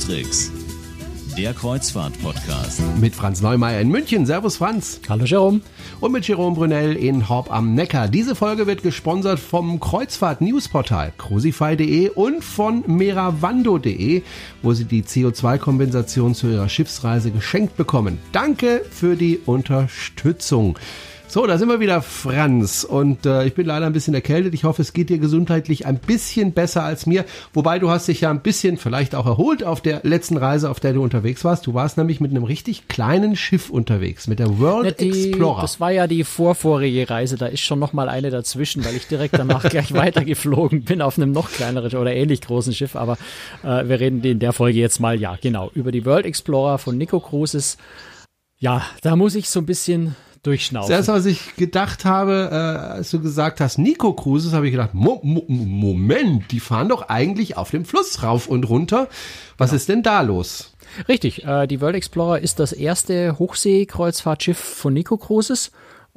Schiffstricks, der Kreuzfahrt-Podcast. Mit Franz Neumeier in München. Servus Franz. Hallo Jerome. Und mit Jerome Brunel in Horb am Neckar. Diese Folge wird gesponsert vom Kreuzfahrt-Newsportal crucify.de und von meravando.de, wo Sie die CO2-Kompensation zu Ihrer Schiffsreise geschenkt bekommen. Danke für die Unterstützung. So, da sind wir wieder, Franz. Und äh, ich bin leider ein bisschen erkältet. Ich hoffe, es geht dir gesundheitlich ein bisschen besser als mir. Wobei du hast dich ja ein bisschen vielleicht auch erholt auf der letzten Reise, auf der du unterwegs warst. Du warst nämlich mit einem richtig kleinen Schiff unterwegs, mit der World die, Explorer. Das war ja die vorvorige Reise. Da ist schon noch mal eine dazwischen, weil ich direkt danach gleich weitergeflogen bin auf einem noch kleineren oder ähnlich großen Schiff. Aber äh, wir reden in der Folge jetzt mal, ja, genau, über die World Explorer von Nico Cruises. Ja, da muss ich so ein bisschen durchschnaufen. Zuerst, was ich gedacht habe, äh, als du gesagt hast, Nico Cruises, habe ich gedacht, Mo Mo Moment, die fahren doch eigentlich auf dem Fluss rauf und runter. Was genau. ist denn da los? Richtig, äh, die World Explorer ist das erste Hochseekreuzfahrtschiff von Nico Cruises.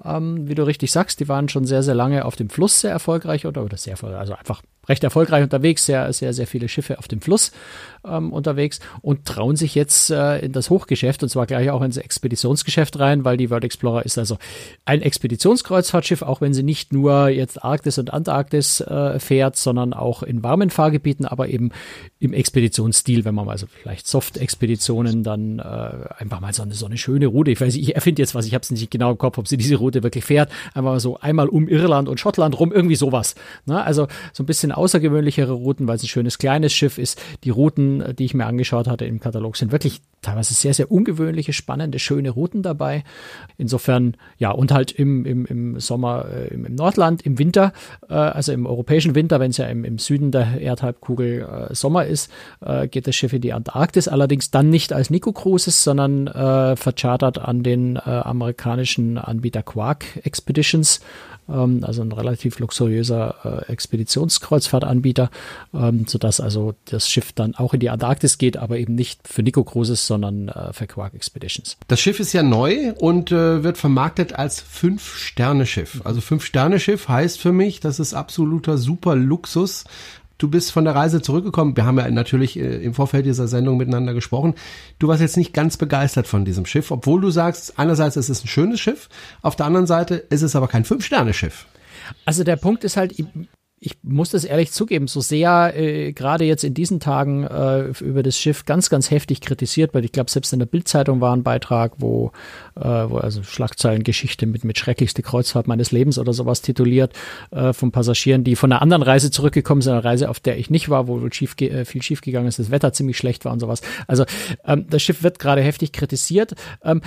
Ähm, wie du richtig sagst, die waren schon sehr, sehr lange auf dem Fluss sehr erfolgreich oder, oder sehr also einfach recht erfolgreich unterwegs, sehr, sehr, sehr viele Schiffe auf dem Fluss ähm, unterwegs und trauen sich jetzt äh, in das Hochgeschäft und zwar gleich auch ins Expeditionsgeschäft rein, weil die World Explorer ist also ein Expeditionskreuzfahrtschiff, auch wenn sie nicht nur jetzt Arktis und Antarktis äh, fährt, sondern auch in warmen Fahrgebieten, aber eben im Expeditionsstil, wenn man mal so vielleicht Soft-Expeditionen dann äh, einfach mal so eine, so eine schöne Route, ich weiß nicht, ich erfinde jetzt was, ich habe es nicht genau im Kopf, ob sie diese Route wirklich fährt, einfach mal so einmal um Irland und Schottland rum, irgendwie sowas. Ne? Also so ein bisschen außergewöhnlichere Routen, weil es ein schönes kleines Schiff ist. Die Routen, die ich mir angeschaut hatte im Katalog, sind wirklich teilweise sehr, sehr ungewöhnliche, spannende, schöne Routen dabei. Insofern, ja, und halt im, im, im Sommer äh, im, im, Nordland, im Winter, äh, also im europäischen Winter, wenn es ja im, im Süden der Erdhalbkugel äh, Sommer ist, äh, geht das Schiff in die Antarktis, allerdings dann nicht als Nico Cruises, sondern äh, verchartert an den äh, amerikanischen Anbieter Quark Expeditions ähm, also ein relativ luxuriöser äh, Expeditionskreuzfahrtanbieter, ähm, sodass also das Schiff dann auch in die Antarktis geht, aber eben nicht für Nico Cruises, sondern äh, für Quark Expeditions. Das Schiff ist ja neu und äh, wird vermarktet als Fünf-Sterne-Schiff. Also Fünf-Sterne-Schiff heißt für mich, das ist absoluter super Luxus. Du bist von der Reise zurückgekommen. Wir haben ja natürlich äh, im Vorfeld dieser Sendung miteinander gesprochen. Du warst jetzt nicht ganz begeistert von diesem Schiff, obwohl du sagst, einerseits ist es ein schönes Schiff, auf der anderen Seite ist es aber kein Fünf-Sterne-Schiff. Also der Punkt ist halt, ich muss das ehrlich zugeben, so sehr äh, gerade jetzt in diesen Tagen äh, über das Schiff ganz, ganz heftig kritisiert, weil ich glaube, selbst in der Bildzeitung war ein Beitrag, wo, äh, wo also Schlagzeilengeschichte mit, mit schrecklichste Kreuzfahrt meines Lebens oder sowas tituliert, äh, von Passagieren, die von einer anderen Reise zurückgekommen sind, einer Reise, auf der ich nicht war, wo schief, äh, viel schief gegangen ist, das Wetter ziemlich schlecht war und sowas. Also ähm, das Schiff wird gerade heftig kritisiert. Ähm,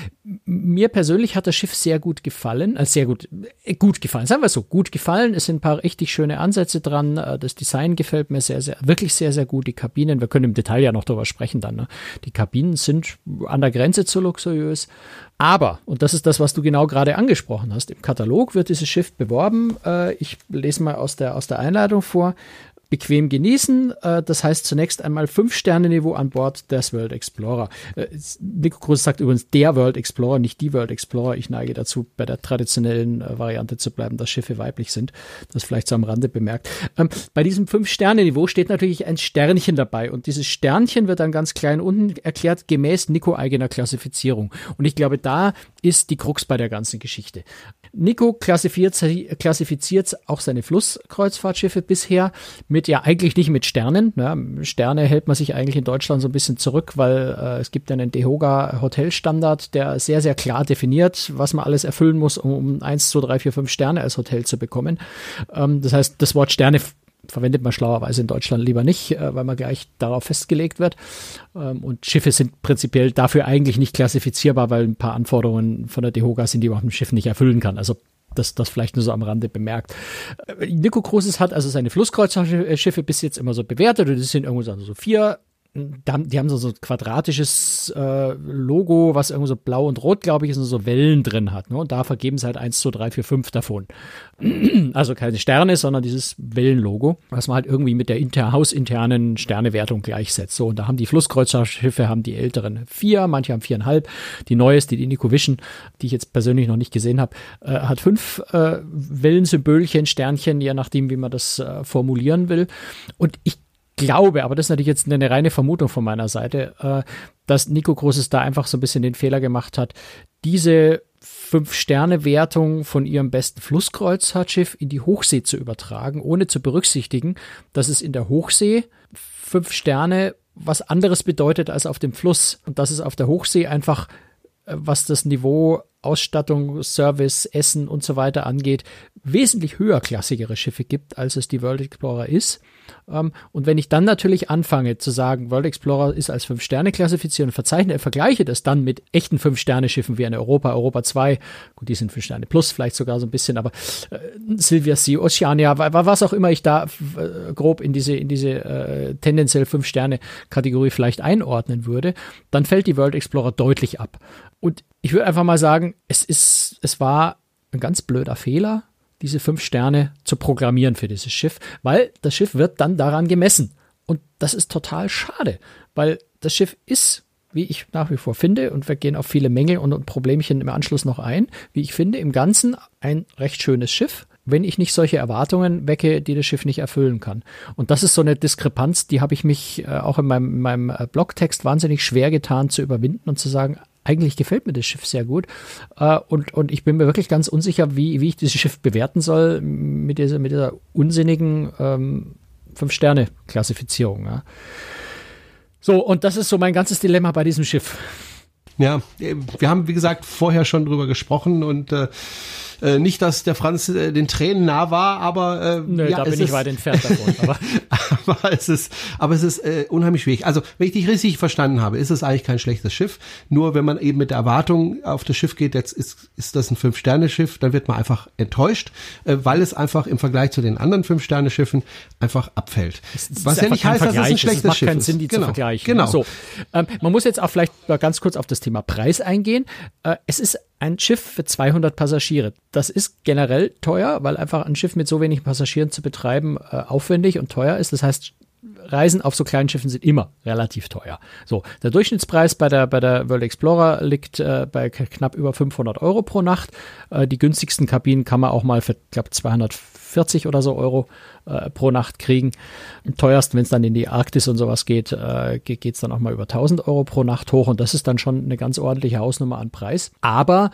mir persönlich hat das Schiff sehr gut gefallen, äh, sehr gut, äh, gut gefallen, sagen wir so, gut gefallen. Es sind ein paar richtig schöne Ansätze Ansätze dran. Äh, das Design gefällt mir sehr, sehr, wirklich sehr, sehr gut. Die Kabinen, wir können im Detail ja noch darüber sprechen dann. Ne? Die Kabinen sind an der Grenze zu luxuriös. Aber, und das ist das, was du genau gerade angesprochen hast, im Katalog wird dieses Schiff beworben. Äh, ich lese mal aus der, aus der Einleitung vor bequem genießen. Äh, das heißt zunächst einmal Fünf-Sterne-Niveau an Bord des World Explorer. Äh, Nico Cruz sagt übrigens der World Explorer, nicht die World Explorer. Ich neige dazu, bei der traditionellen äh, Variante zu bleiben, dass Schiffe weiblich sind. Das vielleicht so am Rande bemerkt. Ähm, bei diesem Fünf-Sterne-Niveau steht natürlich ein Sternchen dabei und dieses Sternchen wird dann ganz klein unten erklärt, gemäß Nico eigener Klassifizierung. Und ich glaube, da ist die Krux bei der ganzen Geschichte. Nico klassifiziert, klassifiziert auch seine Flusskreuzfahrtschiffe bisher mit ja eigentlich nicht mit Sternen. Ja, Sterne hält man sich eigentlich in Deutschland so ein bisschen zurück, weil äh, es gibt einen Dehoga Hotelstandard, der sehr, sehr klar definiert, was man alles erfüllen muss, um, um 1, 2, 3, 4, 5 Sterne als Hotel zu bekommen. Ähm, das heißt, das Wort Sterne verwendet man schlauerweise in Deutschland lieber nicht, äh, weil man gleich darauf festgelegt wird. Ähm, und Schiffe sind prinzipiell dafür eigentlich nicht klassifizierbar, weil ein paar Anforderungen von der DEHOGA sind, die man auf dem Schiff nicht erfüllen kann. Also das, das vielleicht nur so am Rande bemerkt. Äh, Nico Cruises hat also seine Flusskreuzfahrtschiffe bis jetzt immer so bewertet und das sind irgendwo so vier die haben so, so quadratisches äh, Logo, was irgendwie so blau und rot, glaube ich, ist und so Wellen drin hat. Ne? Und da vergeben sie halt eins, zwei, drei, vier, fünf davon. also keine Sterne, sondern dieses Wellenlogo, was man halt irgendwie mit der inter hausinternen Sternewertung gleichsetzt. So, und da haben die Flusskreuzerschiffe, haben die älteren vier, manche haben viereinhalb. Die neueste, die Indico Vision, die ich jetzt persönlich noch nicht gesehen habe, äh, hat fünf äh, Wellensymbolchen, Sternchen, je nachdem, wie man das äh, formulieren will. Und ich glaube, aber das ist natürlich jetzt eine reine Vermutung von meiner Seite, äh, dass Nico Großes da einfach so ein bisschen den Fehler gemacht hat, diese Fünf-Sterne-Wertung von ihrem besten Flusskreuzfahrtschiff in die Hochsee zu übertragen, ohne zu berücksichtigen, dass es in der Hochsee fünf Sterne was anderes bedeutet als auf dem Fluss und dass es auf der Hochsee einfach, äh, was das Niveau Ausstattung, Service, Essen und so weiter angeht, wesentlich höherklassigere Schiffe gibt, als es die World Explorer ist. Ähm, und wenn ich dann natürlich anfange zu sagen, World Explorer ist als Fünf-Sterne klassifiziert und vergleiche das dann mit echten Fünf-Sterne-Schiffen wie eine Europa, Europa 2, gut, die sind Fünf Sterne plus, vielleicht sogar so ein bisschen, aber äh, Silvia Sea, Oceania, was auch immer ich da äh, grob in diese, in diese äh, tendenziell Fünf-Sterne-Kategorie vielleicht einordnen würde, dann fällt die World Explorer deutlich ab. Und ich würde einfach mal sagen, es ist, es war ein ganz blöder Fehler, diese fünf Sterne zu programmieren für dieses Schiff, weil das Schiff wird dann daran gemessen. Und das ist total schade, weil das Schiff ist, wie ich nach wie vor finde, und wir gehen auf viele Mängel und, Problemchen im Anschluss noch ein, wie ich finde, im Ganzen ein recht schönes Schiff, wenn ich nicht solche Erwartungen wecke, die das Schiff nicht erfüllen kann. Und das ist so eine Diskrepanz, die habe ich mich äh, auch in meinem, in meinem äh, Blogtext wahnsinnig schwer getan zu überwinden und zu sagen, eigentlich gefällt mir das Schiff sehr gut. Äh, und, und ich bin mir wirklich ganz unsicher, wie, wie ich dieses Schiff bewerten soll mit dieser, mit dieser unsinnigen ähm, Fünf-Sterne-Klassifizierung. Ja. So, und das ist so mein ganzes Dilemma bei diesem Schiff. Ja, wir haben, wie gesagt, vorher schon drüber gesprochen und äh, äh, nicht, dass der Franz äh, den Tränen nah war, aber äh, Nö, ja, da bin ich ist, weit entfernt davon. Aber, aber es ist, aber es ist äh, unheimlich schwierig. Also, wenn ich dich richtig verstanden habe, ist es eigentlich kein schlechtes Schiff. Nur wenn man eben mit der Erwartung auf das Schiff geht, jetzt ist, ist das ein Fünf-Sterne-Schiff, dann wird man einfach enttäuscht, äh, weil es einfach im Vergleich zu den anderen Fünf-Sterne-Schiffen einfach abfällt. Was ja nicht heißt, Vergleich. dass es ein schlechtes es macht Schiff keinen Sinn, die genau. zu vergleichen. Genau. So, ähm, man muss jetzt auch vielleicht mal ganz kurz auf das Thema Preis eingehen. Äh, es ist ein Schiff für 200 Passagiere. Das ist generell teuer, weil einfach ein Schiff mit so wenigen Passagieren zu betreiben äh, aufwendig und teuer ist. Das heißt, Reisen auf so kleinen Schiffen sind immer relativ teuer. So, der Durchschnittspreis bei der, bei der World Explorer liegt äh, bei knapp über 500 Euro pro Nacht. Äh, die günstigsten Kabinen kann man auch mal für, glaube 240 oder so Euro äh, pro Nacht kriegen. Am teuersten, wenn es dann in die Arktis und sowas geht, äh, geht es dann auch mal über 1000 Euro pro Nacht hoch und das ist dann schon eine ganz ordentliche Hausnummer an Preis. Aber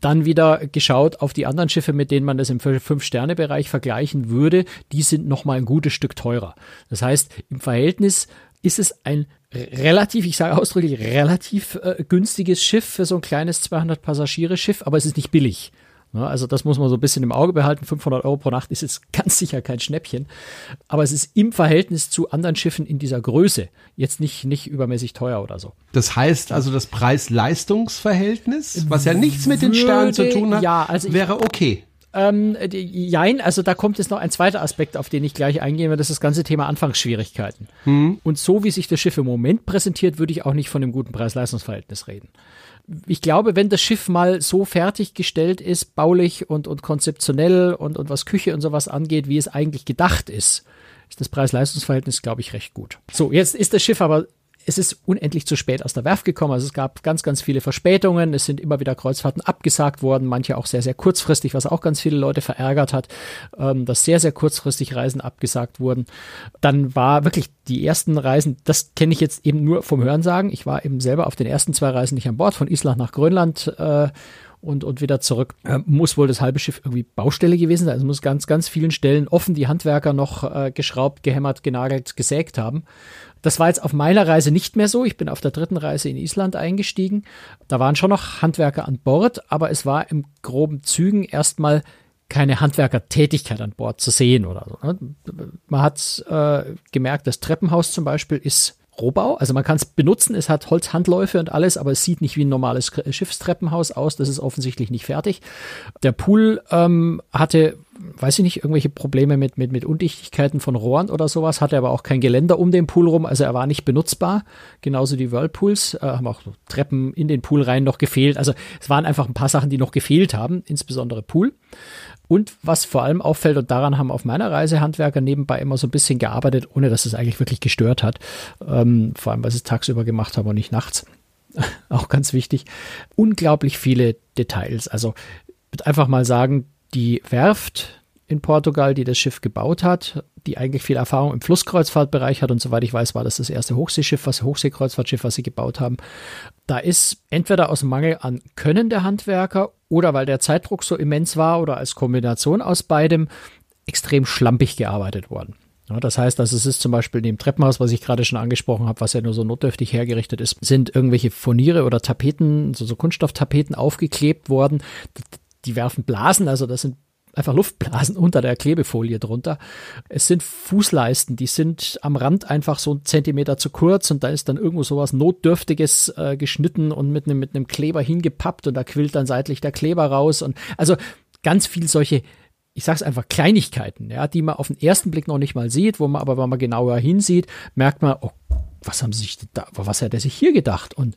dann wieder geschaut auf die anderen Schiffe, mit denen man das im Fünf-Sterne-Bereich vergleichen würde, die sind noch mal ein gutes Stück teurer. Das heißt, im Verhältnis ist es ein relativ, ich sage ausdrücklich, relativ äh, günstiges Schiff für so ein kleines 200 Passagiere Schiff, aber es ist nicht billig. Ne, also das muss man so ein bisschen im Auge behalten. 500 Euro pro Nacht ist jetzt ganz sicher kein Schnäppchen. Aber es ist im Verhältnis zu anderen Schiffen in dieser Größe jetzt nicht, nicht übermäßig teuer oder so. Das heißt also das Preis-Leistungs-Verhältnis, was ja nichts mit den Sternen zu tun hat, ja, also wäre okay. Ähm, jein, also da kommt jetzt noch ein zweiter Aspekt, auf den ich gleich eingehen werde, das ist das ganze Thema Anfangsschwierigkeiten. Mhm. Und so wie sich das Schiff im Moment präsentiert, würde ich auch nicht von einem guten Preis-Leistungs-Verhältnis reden ich glaube, wenn das Schiff mal so fertiggestellt ist, baulich und, und konzeptionell und, und was Küche und sowas angeht, wie es eigentlich gedacht ist, ist das Preis-Leistungs-Verhältnis, glaube ich, recht gut. So, jetzt ist das Schiff aber es ist unendlich zu spät aus der Werft gekommen. Also es gab ganz, ganz viele Verspätungen. Es sind immer wieder Kreuzfahrten abgesagt worden, manche auch sehr, sehr kurzfristig, was auch ganz viele Leute verärgert hat, ähm, dass sehr, sehr kurzfristig Reisen abgesagt wurden. Dann war wirklich die ersten Reisen, das kenne ich jetzt eben nur vom Hörensagen. Ich war eben selber auf den ersten zwei Reisen nicht an Bord, von Island nach Grönland. Äh, und, und wieder zurück. Äh, muss wohl das halbe Schiff irgendwie Baustelle gewesen sein. Also muss ganz, ganz vielen Stellen offen die Handwerker noch äh, geschraubt, gehämmert, genagelt, gesägt haben. Das war jetzt auf meiner Reise nicht mehr so. Ich bin auf der dritten Reise in Island eingestiegen. Da waren schon noch Handwerker an Bord, aber es war im groben Zügen erstmal keine Handwerkertätigkeit an Bord zu sehen oder so. Ne? Man hat äh, gemerkt, das Treppenhaus zum Beispiel ist Rohbau. Also man kann es benutzen, es hat Holzhandläufe und alles, aber es sieht nicht wie ein normales Schiffstreppenhaus aus. Das ist offensichtlich nicht fertig. Der Pool ähm, hatte, weiß ich nicht, irgendwelche Probleme mit, mit, mit Undichtigkeiten von Rohren oder sowas, hatte aber auch kein Geländer um den Pool rum, also er war nicht benutzbar. Genauso die Whirlpools, äh, haben auch Treppen in den Pool rein noch gefehlt. Also es waren einfach ein paar Sachen, die noch gefehlt haben, insbesondere Pool. Und was vor allem auffällt, und daran haben auf meiner Reise Handwerker nebenbei immer so ein bisschen gearbeitet, ohne dass es eigentlich wirklich gestört hat. Ähm, vor allem, weil sie es tagsüber gemacht haben und nicht nachts. Auch ganz wichtig. Unglaublich viele Details. Also, ich würde einfach mal sagen, die Werft in Portugal, die das Schiff gebaut hat, die eigentlich viel Erfahrung im Flusskreuzfahrtbereich hat und soweit ich weiß, war das das erste Hochseeschiff, was Hochseekreuzfahrtschiff, was sie gebaut haben. Da ist entweder aus Mangel an Können der Handwerker oder weil der Zeitdruck so immens war oder als Kombination aus beidem extrem schlampig gearbeitet worden. Ja, das heißt, dass es ist zum Beispiel in dem Treppenhaus, was ich gerade schon angesprochen habe, was ja nur so notdürftig hergerichtet ist, sind irgendwelche Furniere oder Tapeten, so, so Kunststofftapeten aufgeklebt worden. Die werfen Blasen, also das sind einfach Luftblasen unter der Klebefolie drunter. Es sind Fußleisten, die sind am Rand einfach so einen Zentimeter zu kurz und da ist dann irgendwo sowas Notdürftiges äh, geschnitten und mit einem mit Kleber hingepappt und da quillt dann seitlich der Kleber raus und also ganz viel solche ich sag's einfach Kleinigkeiten, ja, die man auf den ersten Blick noch nicht mal sieht, wo man aber, wenn man genauer hinsieht, merkt man, oh, was haben sie sich da, was hat er sich hier gedacht? Und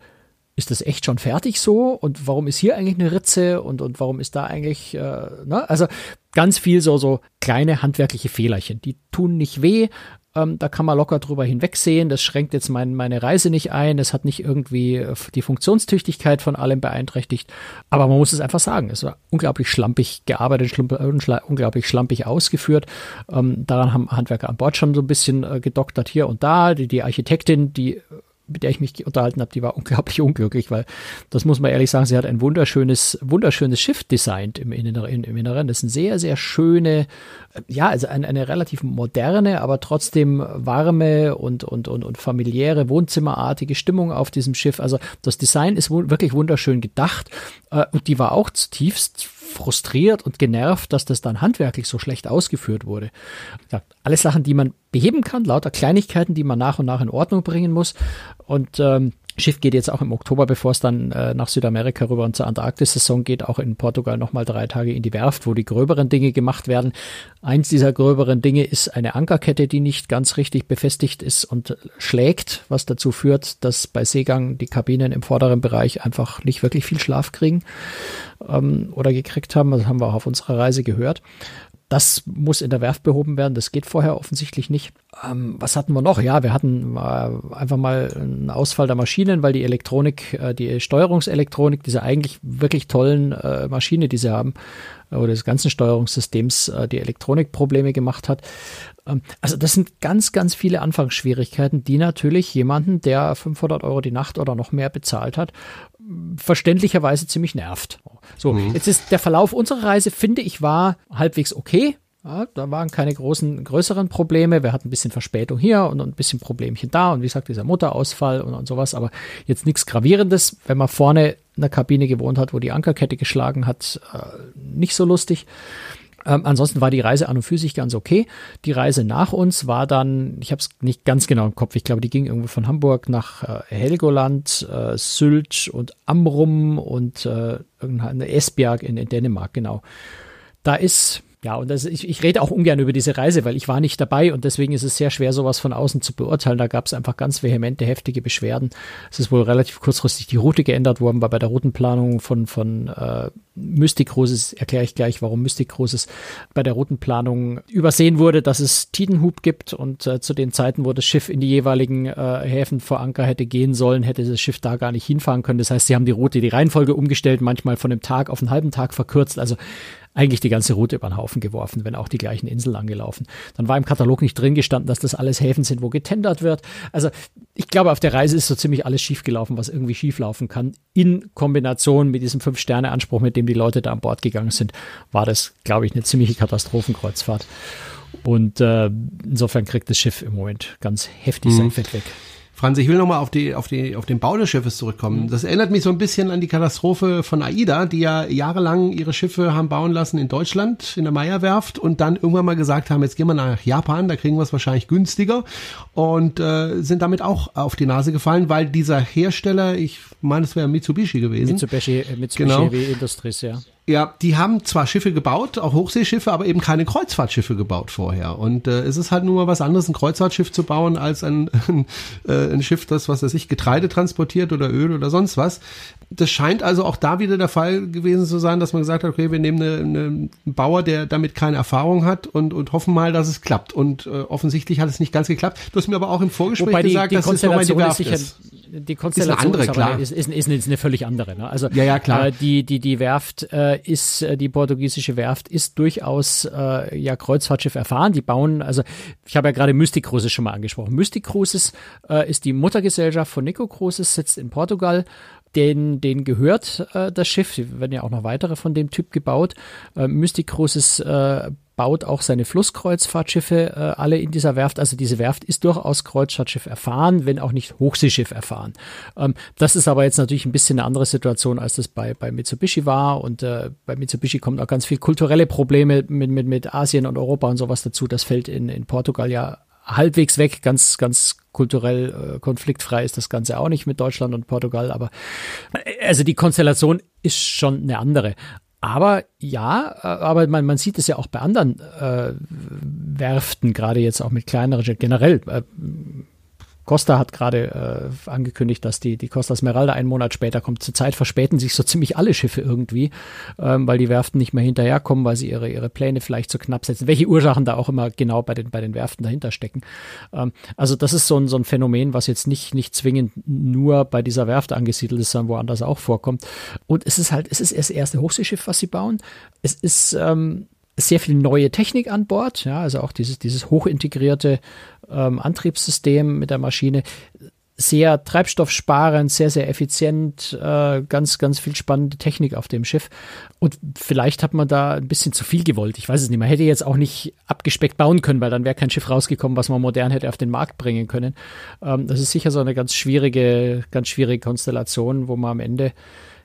ist das echt schon fertig so? Und warum ist hier eigentlich eine Ritze? Und, und warum ist da eigentlich, äh, ne? Also ganz viel so, so kleine handwerkliche Fehlerchen. Die tun nicht weh, ähm, da kann man locker drüber hinwegsehen. Das schränkt jetzt mein, meine Reise nicht ein. Es hat nicht irgendwie äh, die Funktionstüchtigkeit von allem beeinträchtigt. Aber man muss es einfach sagen. Es war unglaublich schlampig gearbeitet, schlump, unglaublich schlampig ausgeführt. Ähm, daran haben Handwerker an Bord schon so ein bisschen äh, gedoktert hier und da. Die, die Architektin, die mit der ich mich unterhalten habe, die war unglaublich unglücklich, weil das muss man ehrlich sagen, sie hat ein wunderschönes, wunderschönes Schiff designt im Inneren. Im Inneren. Das ist eine sehr, sehr schöne, ja, also eine, eine relativ moderne, aber trotzdem warme und, und, und, und familiäre, wohnzimmerartige Stimmung auf diesem Schiff. Also das Design ist wirklich wunderschön gedacht äh, und die war auch zutiefst frustriert und genervt, dass das dann handwerklich so schlecht ausgeführt wurde. Ja, alles Sachen, die man beheben kann, lauter Kleinigkeiten, die man nach und nach in Ordnung bringen muss. Und ähm, Schiff geht jetzt auch im Oktober, bevor es dann äh, nach Südamerika rüber und zur Antarktis-Saison geht, auch in Portugal nochmal drei Tage in die Werft, wo die gröberen Dinge gemacht werden. Eins dieser gröberen Dinge ist eine Ankerkette, die nicht ganz richtig befestigt ist und schlägt, was dazu führt, dass bei Seegang die Kabinen im vorderen Bereich einfach nicht wirklich viel Schlaf kriegen ähm, oder gekriegt haben. Das haben wir auch auf unserer Reise gehört. Das muss in der Werft behoben werden. Das geht vorher offensichtlich nicht. Ähm, was hatten wir noch? Ja, wir hatten äh, einfach mal einen Ausfall der Maschinen, weil die Elektronik, äh, die Steuerungselektronik, diese eigentlich wirklich tollen äh, Maschine, die sie haben, äh, oder des ganzen Steuerungssystems, äh, die Elektronik Probleme gemacht hat. Ähm, also das sind ganz, ganz viele Anfangsschwierigkeiten, die natürlich jemanden, der 500 Euro die Nacht oder noch mehr bezahlt hat, verständlicherweise ziemlich nervt. So, mhm. jetzt ist der Verlauf unserer Reise, finde ich, war halbwegs okay. Ja, da waren keine großen, größeren Probleme. Wir hatten ein bisschen Verspätung hier und ein bisschen Problemchen da und wie gesagt, dieser Motorausfall und, und sowas, aber jetzt nichts Gravierendes. Wenn man vorne in der Kabine gewohnt hat, wo die Ankerkette geschlagen hat, äh, nicht so lustig. Ähm, ansonsten war die Reise an und für sich ganz okay. Die Reise nach uns war dann, ich habe es nicht ganz genau im Kopf, ich glaube, die ging irgendwo von Hamburg nach äh, Helgoland, äh, Sylt und Amrum und äh, irgendeine Esbjerg in, in Dänemark, genau. Da ist ja, und das, ich, ich rede auch ungern über diese Reise, weil ich war nicht dabei und deswegen ist es sehr schwer, sowas von außen zu beurteilen. Da gab es einfach ganz vehemente, heftige Beschwerden. Es ist wohl relativ kurzfristig die Route geändert worden, weil bei der Routenplanung von, von äh, Mystic Cruises, erkläre ich gleich, warum Mystic Cruises bei der Routenplanung übersehen wurde, dass es Tidenhub gibt und äh, zu den Zeiten, wo das Schiff in die jeweiligen äh, Häfen vor Anker hätte gehen sollen, hätte das Schiff da gar nicht hinfahren können. Das heißt, sie haben die Route, die Reihenfolge umgestellt, manchmal von einem Tag auf einen halben Tag verkürzt. Also eigentlich die ganze Route über den Haufen geworfen, wenn auch die gleichen Inseln angelaufen. Dann war im Katalog nicht drin gestanden, dass das alles Häfen sind, wo getendert wird. Also ich glaube, auf der Reise ist so ziemlich alles schiefgelaufen, was irgendwie schieflaufen kann. In Kombination mit diesem Fünf-Sterne-Anspruch, mit dem die Leute da an Bord gegangen sind, war das, glaube ich, eine ziemliche Katastrophenkreuzfahrt. Und äh, insofern kriegt das Schiff im Moment ganz heftig sein mhm. Fett weg. Franz, ich will nochmal auf, die, auf, die, auf den Bau des Schiffes zurückkommen. Mhm. Das erinnert mich so ein bisschen an die Katastrophe von AIDA, die ja jahrelang ihre Schiffe haben bauen lassen in Deutschland, in der Meierwerft und dann irgendwann mal gesagt haben, jetzt gehen wir nach Japan, da kriegen wir es wahrscheinlich günstiger und äh, sind damit auch auf die Nase gefallen, weil dieser Hersteller, ich meine, es wäre Mitsubishi gewesen. Mitsubishi, äh, Mitsubishi genau. Industries, ja. Ja, die haben zwar Schiffe gebaut, auch Hochseeschiffe, aber eben keine Kreuzfahrtschiffe gebaut vorher. Und äh, es ist halt nur mal was anderes, ein Kreuzfahrtschiff zu bauen, als ein, ein, äh, ein Schiff, das, was weiß ich, Getreide transportiert oder Öl oder sonst was. Das scheint also auch da wieder der Fall gewesen zu sein, dass man gesagt hat, okay, wir nehmen eine, eine, einen Bauer, der damit keine Erfahrung hat und, und hoffen mal, dass es klappt. Und äh, offensichtlich hat es nicht ganz geklappt. Du hast mir aber auch im Vorgespräch die, gesagt, die dass es nochmal die Werft ist. ist die Konstellation ist eine andere, ist, klar. Ist, ist, ist, eine völlig andere. Ne? Also ja, ja, klar. Äh, die, die, die Werft äh, ist äh, die portugiesische Werft ist durchaus äh, ja Kreuzfahrtschiff erfahren. Die bauen, also ich habe ja gerade Mystic Cruises schon mal angesprochen. Mystic Cruises äh, ist die Muttergesellschaft von Nico Cruises, sitzt in Portugal den, den gehört äh, das Schiff. Es werden ja auch noch weitere von dem Typ gebaut. Äh, Mystic Cruises äh, baut auch seine Flusskreuzfahrtschiffe äh, alle in dieser Werft. Also diese Werft ist durchaus Kreuzfahrtschiff erfahren, wenn auch nicht Hochseeschiff erfahren. Ähm, das ist aber jetzt natürlich ein bisschen eine andere Situation, als das bei, bei Mitsubishi war. Und äh, bei Mitsubishi kommt auch ganz viel kulturelle Probleme mit, mit, mit Asien und Europa und sowas dazu. Das fällt in, in Portugal ja halbwegs weg, ganz, ganz kulturell äh, konfliktfrei ist das Ganze auch nicht mit Deutschland und Portugal, aber äh, also die Konstellation ist schon eine andere. Aber ja, äh, aber man, man sieht es ja auch bei anderen äh, Werften, gerade jetzt auch mit kleineren, generell. Äh, Costa hat gerade äh, angekündigt, dass die, die Costa Smeralda einen Monat später kommt. Zurzeit verspäten sich so ziemlich alle Schiffe irgendwie, ähm, weil die Werften nicht mehr hinterherkommen, weil sie ihre, ihre Pläne vielleicht zu knapp setzen. Welche Ursachen da auch immer genau bei den, bei den Werften dahinter stecken. Ähm, also das ist so ein, so ein Phänomen, was jetzt nicht, nicht zwingend nur bei dieser Werft angesiedelt ist, sondern woanders auch vorkommt. Und es ist halt, es ist das erste Hochseeschiff, was sie bauen. Es ist ähm, sehr viel neue Technik an Bord, ja, also auch dieses, dieses hochintegrierte ähm, Antriebssystem mit der Maschine. Sehr treibstoffsparend, sehr, sehr effizient, äh, ganz, ganz viel spannende Technik auf dem Schiff. Und vielleicht hat man da ein bisschen zu viel gewollt. Ich weiß es nicht. Man hätte jetzt auch nicht abgespeckt bauen können, weil dann wäre kein Schiff rausgekommen, was man modern hätte auf den Markt bringen können. Ähm, das ist sicher so eine ganz schwierige, ganz schwierige Konstellation, wo man am Ende,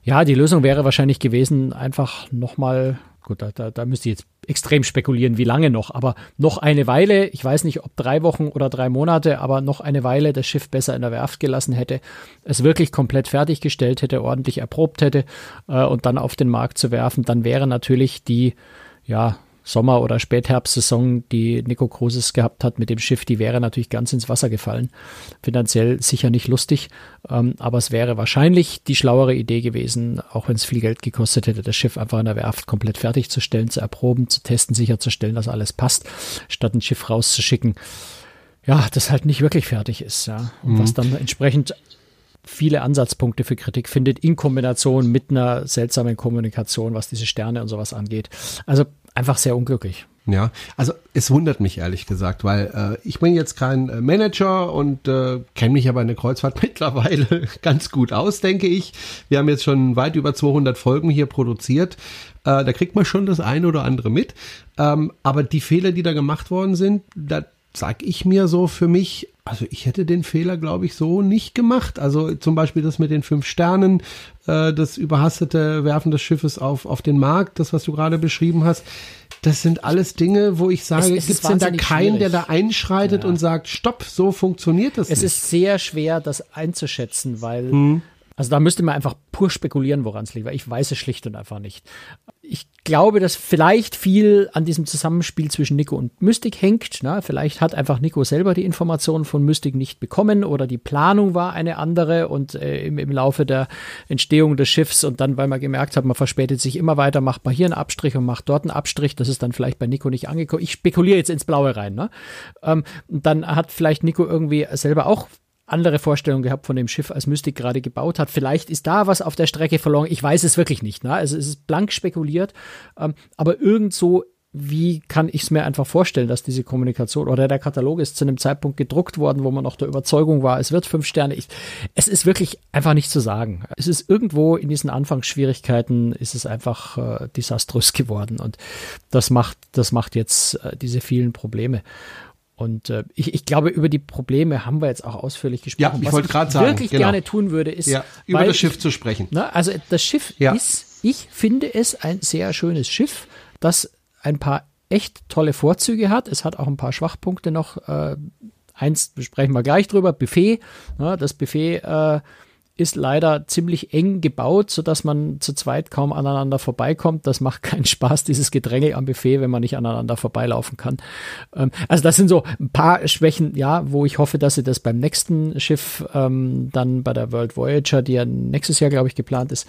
ja, die Lösung wäre wahrscheinlich gewesen, einfach nochmal gut, da, da, da müsste ich jetzt extrem spekulieren, wie lange noch, aber noch eine Weile, ich weiß nicht, ob drei Wochen oder drei Monate, aber noch eine Weile das Schiff besser in der Werft gelassen hätte, es wirklich komplett fertiggestellt hätte, ordentlich erprobt hätte äh, und dann auf den Markt zu werfen, dann wäre natürlich die, ja, Sommer- oder Spätherbstsaison, die Nico Cruises gehabt hat mit dem Schiff, die wäre natürlich ganz ins Wasser gefallen. Finanziell sicher nicht lustig, ähm, aber es wäre wahrscheinlich die schlauere Idee gewesen, auch wenn es viel Geld gekostet hätte, das Schiff einfach in der Werft komplett fertigzustellen, zu erproben, zu testen, sicherzustellen, dass alles passt, statt ein Schiff rauszuschicken. Ja, das halt nicht wirklich fertig ist, ja. Und mhm. was dann entsprechend viele Ansatzpunkte für Kritik findet, in Kombination mit einer seltsamen Kommunikation, was diese Sterne und sowas angeht. Also einfach sehr unglücklich. Ja, also es wundert mich ehrlich gesagt, weil äh, ich bin jetzt kein äh, Manager und äh, kenne mich aber in der Kreuzfahrt mittlerweile ganz gut aus, denke ich. Wir haben jetzt schon weit über 200 Folgen hier produziert. Äh, da kriegt man schon das eine oder andere mit. Ähm, aber die Fehler, die da gemacht worden sind, da sag ich mir so für mich, also ich hätte den Fehler, glaube ich, so nicht gemacht. Also zum Beispiel das mit den fünf Sternen, äh, das überhastete Werfen des Schiffes auf, auf den Markt, das, was du gerade beschrieben hast. Das sind alles Dinge, wo ich sage, gibt es denn da keinen, der da einschreitet ja. und sagt, stopp, so funktioniert das es nicht. Es ist sehr schwer, das einzuschätzen, weil hm. Also da müsste man einfach pur spekulieren, woran es liegt, weil ich weiß es schlicht und einfach nicht. Ich glaube, dass vielleicht viel an diesem Zusammenspiel zwischen Nico und Mystic hängt. Na, vielleicht hat einfach Nico selber die Informationen von Mystic nicht bekommen oder die Planung war eine andere und äh, im, im Laufe der Entstehung des Schiffs und dann, weil man gemerkt hat, man verspätet sich immer weiter, macht man hier einen Abstrich und macht dort einen Abstrich. Das ist dann vielleicht bei Nico nicht angekommen. Ich spekuliere jetzt ins Blaue rein. Ne? Ähm, dann hat vielleicht Nico irgendwie selber auch andere Vorstellung gehabt von dem Schiff, als Mystic gerade gebaut hat. Vielleicht ist da was auf der Strecke verloren. Ich weiß es wirklich nicht. Ne? Also es ist blank spekuliert. Ähm, aber irgend so, wie kann ich es mir einfach vorstellen, dass diese Kommunikation oder der Katalog ist zu einem Zeitpunkt gedruckt worden, wo man noch der Überzeugung war, es wird fünf Sterne. Ich, es ist wirklich einfach nicht zu sagen. Es ist irgendwo in diesen Anfangsschwierigkeiten ist es einfach äh, desaströs geworden und das macht, das macht jetzt äh, diese vielen Probleme. Und äh, ich, ich glaube, über die Probleme haben wir jetzt auch ausführlich gesprochen. Ja, ich wollte gerade sagen, wirklich genau. gerne tun würde, ist ja, über das Schiff ich, zu sprechen. Na, also das Schiff ja. ist, ich finde es ein sehr schönes Schiff, das ein paar echt tolle Vorzüge hat. Es hat auch ein paar Schwachpunkte noch. Äh, eins besprechen wir gleich drüber. Buffet. Ja, das Buffet äh, ist leider ziemlich eng gebaut, so dass man zu zweit kaum aneinander vorbeikommt. Das macht keinen Spaß, dieses Gedränge am Buffet, wenn man nicht aneinander vorbeilaufen kann. Ähm, also das sind so ein paar Schwächen, ja, wo ich hoffe, dass sie das beim nächsten Schiff ähm, dann bei der World Voyager, die ja nächstes Jahr, glaube ich, geplant ist,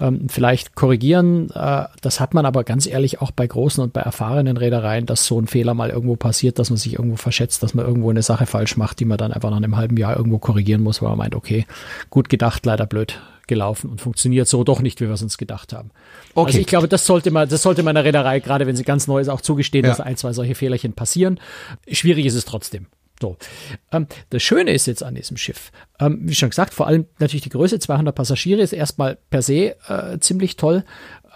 ähm, vielleicht korrigieren. Äh, das hat man aber ganz ehrlich auch bei großen und bei erfahrenen Reedereien, dass so ein Fehler mal irgendwo passiert, dass man sich irgendwo verschätzt, dass man irgendwo eine Sache falsch macht, die man dann einfach nach einem halben Jahr irgendwo korrigieren muss, weil man meint, okay, gut gedacht, leider blöd gelaufen und funktioniert so doch nicht, wie wir es uns gedacht haben. Okay. Also ich glaube, das sollte man, das sollte man der Reederei, gerade wenn sie ganz neu ist, auch zugestehen, Ja. dass ein, zwei solche Fehlerchen passieren. Schwierig ist es trotzdem. So. Ähm, das Schöne ist jetzt an diesem Schiff, ähm, wie schon gesagt, vor allem natürlich die Größe, 200 Passagiere ist erstmal per se äh, ziemlich toll.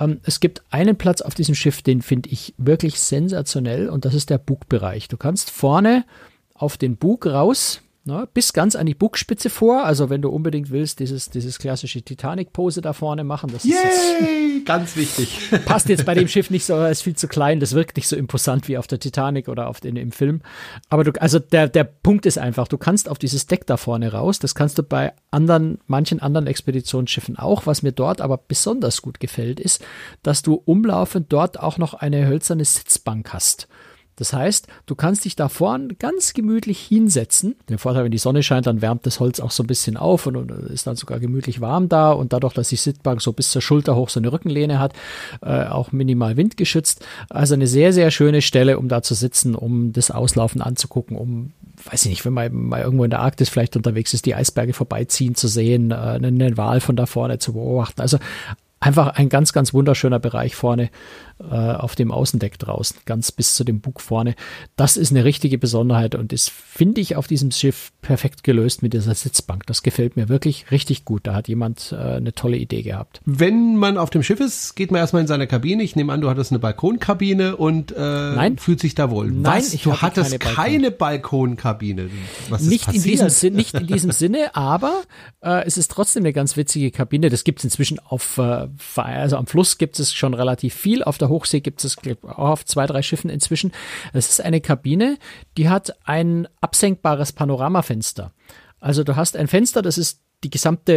Ähm, es gibt einen Platz auf diesem Schiff, den finde ich wirklich sensationell und das ist der Bugbereich. Du kannst vorne auf den Bug raus, ne, bis ganz an die Bugspitze vor. Also wenn du unbedingt willst, dieses, dieses klassische Titanic-Pose da vorne machen. Das ist jetzt, Yay! Ganz wichtig. passt jetzt bei dem Schiff nicht so, ist viel zu klein, das wirkt nicht so imposant wie auf der Titanic oder auf den im Film. Aber du, also der, der Punkt ist einfach, du kannst auf dieses Deck da vorne raus, das kannst du bei anderen, manchen anderen Expeditionsschiffen auch. Was mir dort aber besonders gut gefällt, ist, dass du umlaufend dort auch noch eine hölzerne Sitzbank hast. Das heißt, du kannst dich da vorne ganz gemütlich hinsetzen. Der Vorteil, wenn die Sonne scheint, dann wärmt das Holz auch so ein bisschen auf und, und ist dann sogar gemütlich warm da. Und dadurch, dass die Sitzbank so bis zur Schulter hoch so eine Rückenlehne hat, äh, auch minimal windgeschützt. Also eine sehr, sehr schöne Stelle, um da zu sitzen, um das Auslaufen anzugucken, um weiß ich nicht, wenn man mal irgendwo in der Arktis vielleicht unterwegs ist, die Eisberge vorbeiziehen zu sehen, äh, einen, Wal von da vorne zu beobachten. Also einfach ein ganz, ganz wunderschöner Bereich vorne äh, auf dem Außendeck draußen, ganz bis zu dem Bug vorne. Das ist eine richtige Besonderheit und ist, finde ich, auf diesem Schiff perfekt gelöst mit dieser Sitzbank. Das gefällt mir wirklich richtig gut. Da hat jemand äh, eine tolle Idee gehabt. Wenn man auf dem Schiff ist, geht man erstmal in seine Kabine. Ich nehme an, du hattest eine Balkonkabine und äh, Nein. fühlt sich da wohl. Nein, Was? ich du hatte hattest keine keine Balkonkabine. Was ist nicht in, passiert? diesem Sinn, nicht in diesem Sinne, aber äh, es ist trotzdem eine ganz witzige Kabine. Das gibt es inzwischen auf, äh, also am Fluss gibt es schon relativ viel. Auf der Hochsee gibt es auch auf zwei, drei Schiffen inzwischen. Es ist eine Kabine, die hat ein absenkbares Panoramafenster. Also du hast ein Fenster, das ist die gesamte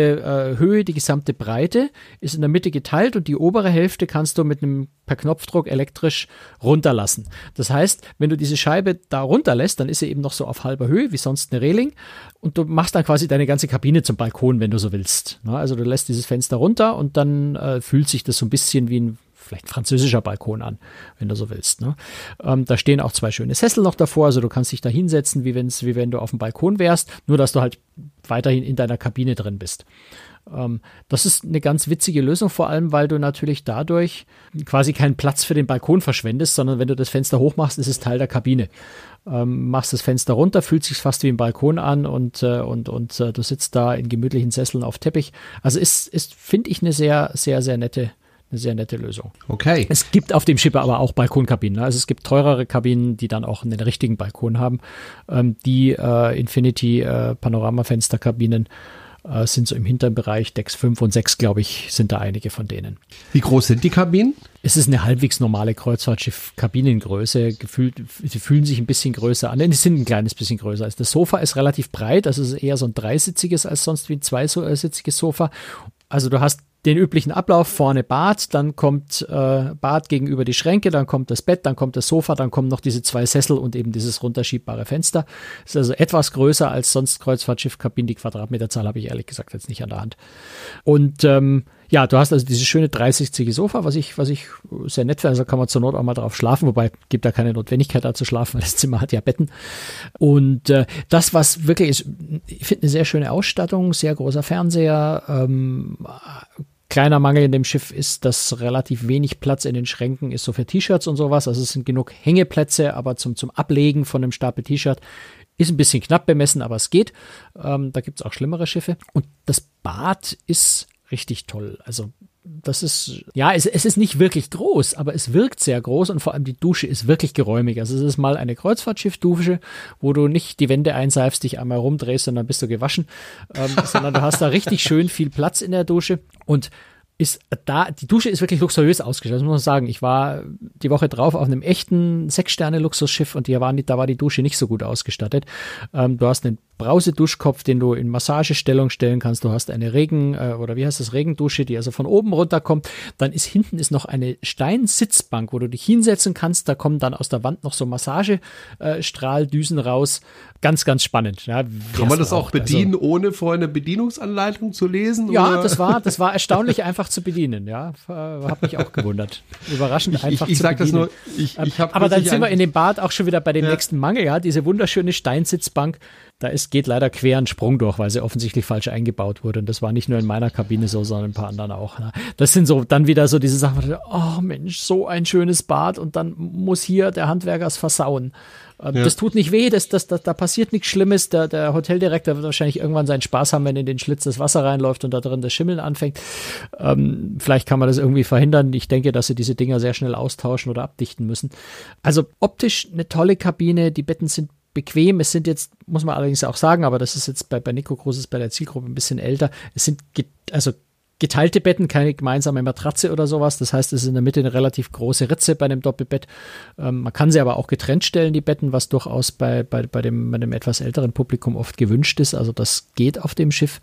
äh, Höhe, die gesamte Breite ist in der Mitte geteilt und die obere Hälfte kannst du mit einem per Knopfdruck elektrisch runterlassen. Das heißt, wenn du diese Scheibe da runterlässt, dann ist sie eben noch so auf halber Höhe, wie sonst eine Reling und du machst dann quasi deine ganze Kabine zum Balkon, wenn du so willst. Na, also du lässt dieses Fenster runter und dann äh, fühlt sich das so ein bisschen wie ein vielleicht französischer Balkon an, wenn du so willst. Ne? Ähm, da stehen auch zwei schöne Sessel noch davor, also du kannst dich da hinsetzen, wie, wenn's, wie wenn du auf dem Balkon wärst, nur dass du halt weiterhin in deiner Kabine drin bist. Ähm, das ist eine ganz witzige Lösung, vor allem, weil du natürlich dadurch quasi keinen Platz für den Balkon verschwendest, sondern wenn du das Fenster hochmachst, ist es Teil der Kabine. Ähm, machst das Fenster runter, fühlt sich fast wie ein Balkon an und, äh, und, und äh, du sitzt da in gemütlichen Sesseln auf Teppich. Also ist, ist finde ich, eine sehr, sehr, sehr nette eine sehr nette Lösung. Okay. Es gibt auf dem Schiff aber auch Balkonkabinen. Also es gibt teurere Kabinen, die dann auch einen richtigen Balkon haben. Ähm, die äh, Infinity äh, Panoramafensterkabinen äh, sind so im hinteren Bereich. Decks 5 und 6, glaube ich, sind da einige von denen. Wie groß sind die Kabinen? Es ist eine halbwegs normale Kreuzfahrtschiff-Kabinengröße. Gefühlt, sie fühlen sich ein bisschen größer an. Denn sie sind ein kleines bisschen größer. Also das Sofa ist relativ breit. Also es ist eher so ein dreisitziges als sonst wie ein zweisitziges Sofa. Also du hast den üblichen Ablauf, vorne Bad, dann kommt äh, Bad gegenüber die Schränke, dann kommt das Bett, dann kommt das Sofa, dann kommen noch diese zwei Sessel und eben dieses runterschiebbare Fenster. Ist also etwas größer als sonst Kreuzfahrtschiffkabinen. Die Quadratmeterzahl habe ich ehrlich gesagt jetzt nicht an der Hand. Und ähm, ja, du hast also dieses schöne 30 Sofa, was ich, was ich sehr nett finde. Also kann man zur Not auch mal drauf schlafen, wobei gibt da keine Notwendigkeit da zu schlafen, weil das Zimmer hat ja Betten. Und äh, das, was wirklich ist, ich finde eine sehr schöne Ausstattung, sehr großer Fernseher. Ähm, kleiner Mangel in dem Schiff ist, dass relativ wenig Platz in den Schränken ist, so für T-Shirts und sowas. Also es sind genug Hängeplätze, aber zum, zum Ablegen von einem Stapel T-Shirt ist ein bisschen knapp bemessen, aber es geht. Ähm, da gibt es auch schlimmere Schiffe. Und das Bad ist richtig toll. Also das ist, ja, es, es ist nicht wirklich groß, aber es wirkt sehr groß und vor allem die Dusche ist wirklich geräumig. Also es ist mal eine Kreuzfahrtschiffdusche, wo du nicht die Wände einseifst, dich einmal rumdrehst und dann bist du gewaschen, ähm, sondern du hast da richtig schön viel Platz in der Dusche und ist da, die Dusche ist wirklich luxuriös ausgestattet, muss man sagen. Ich war die Woche drauf auf einem echten Sechs-Sterne-Luxusschiff und die waren, da war die Dusche nicht so gut ausgestattet. Ähm, du hast einen Brauseduschkopf, den du in Massagestellung stellen kannst. Du hast eine Regen- äh, oder wie heißt das, Regendusche, die also von oben runterkommt. Dann ist hinten ist noch eine Steinsitzbank, wo du dich hinsetzen kannst. Da kommen dann aus der Wand noch so Massagestrahldüsen raus. Ganz, ganz spannend. Ja, Kann man das auch braucht. bedienen, ohne vorher eine Bedienungsanleitung zu lesen? Ja, oder? das war, das war erstaunlich einfach zu bedienen, ja. Äh, Hab mich auch gewundert. Überraschend Ich, einfach ich, ich zu sag das bedienen. nur, ich, Ähm, ich habe Aber dann sind wir in dem Bad auch schon wieder bei dem Ja. nächsten Mangel, ja. Diese wunderschöne Steinsitzbank da ist, geht leider quer ein Sprung durch, weil sie offensichtlich falsch eingebaut wurde. Und das war nicht nur in meiner Kabine so, sondern ein paar anderen auch. Ne? Das sind so dann wieder so diese Sachen, oh Mensch, so ein schönes Bad und dann muss hier der Handwerker es versauen. Ähm, ja. Das tut nicht weh, das, das, das, da passiert nichts Schlimmes. Der, der Hoteldirektor wird wahrscheinlich irgendwann seinen Spaß haben, wenn in den Schlitz das Wasser reinläuft und da drin das Schimmeln anfängt. Ähm, vielleicht kann man das irgendwie verhindern. Ich denke, dass sie diese Dinger sehr schnell austauschen oder abdichten müssen. Also optisch eine tolle Kabine. Die Betten sind bequem. Es sind jetzt, muss man allerdings auch sagen, aber das ist jetzt bei, bei Nico Großes bei der Zielgruppe ein bisschen älter. Es sind, also geteilte Betten, keine gemeinsame Matratze oder sowas. Das heißt, es ist in der Mitte eine relativ große Ritze bei einem Doppelbett. Ähm, man kann sie aber auch getrennt stellen, die Betten, was durchaus bei, bei, bei, dem, bei dem etwas älteren Publikum oft gewünscht ist. Also das geht auf dem Schiff.